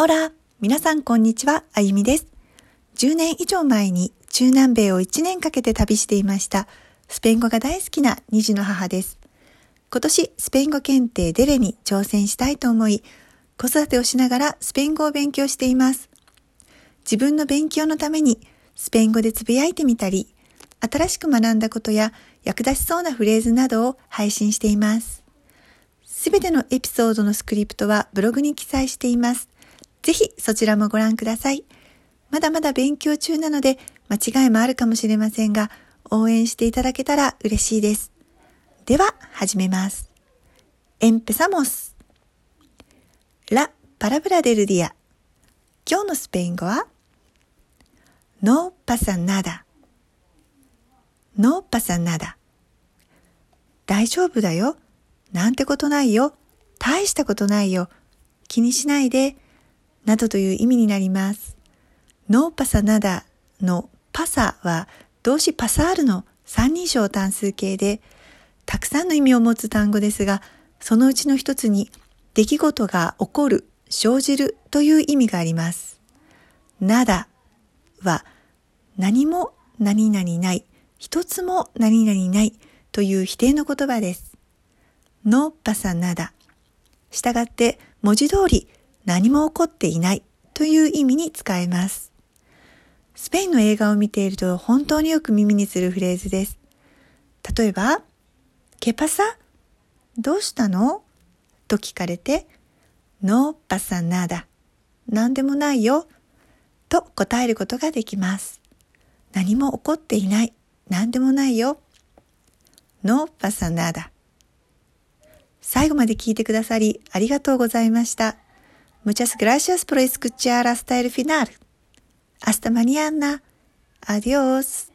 オラ、皆さんこんにちは、あゆみです。10年以上前に中南米を1年かけて旅していました。スペイン語が大好きな2児の母です。今年スペイン語検定デレに挑戦したいと思い、子育てをしながらスペイン語を勉強しています。自分の勉強のためにスペイン語でつぶやいてみたり、新しく学んだことや役立ちそうなフレーズなどを配信しています。すべてのエピソードのスクリプトはブログに記載しています。ぜひそちらもご覧ください。まだまだ勉強中なので間違いもあるかもしれませんが、応援していただけたら嬉しいです。では、始めます。Empezamos! La palabra del día 今日のスペイン語は No pasa nada No pasa nada 大丈夫だよ。なんてことないよ。大したことないよ。気にしないで。などという意味になります。ノーパサナダのパサは動詞パサールの三人称単数形で、たくさんの意味を持つ単語ですが、そのうちの一つに出来事が起こる、生じるという意味があります。なだは何も何々ない、一つも何々ないという否定の言葉です。のパサナダ。したがって文字通り何も起こっていないという意味に使えます。スペインの映画を見ていると本当によく耳にするフレーズです。例えば、ケパサ？どうしたの？と聞かれて、ノーパサナダ。何でもないよ。と答えることができます。何も起こっていない。何でもないよ。ノーパサナダ。最後まで聞いてくださりありがとうございました。Muchas gracias por escuchar hasta el final. Hasta mañana. Adiós.